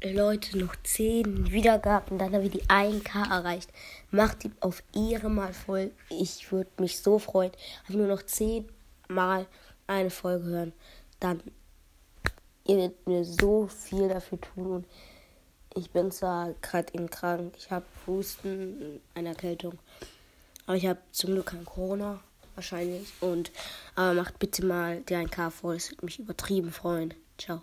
Äh, Leute noch 10 Wiedergaben, dann haben wir die 1K erreicht. Macht die auf ihre Mal voll. Ich würde mich so freuen. Einfach nur noch 10 Mal eine Folge hören. Dann ihr werdet mir so viel dafür tun. Ich bin zwar gerade in krank, ich habe Husten, eine Erkältung. Aber ich habe zum Glück kein Corona, wahrscheinlich. Und aber macht bitte mal die 1K voll, es würde mich übertrieben freuen. Ciao.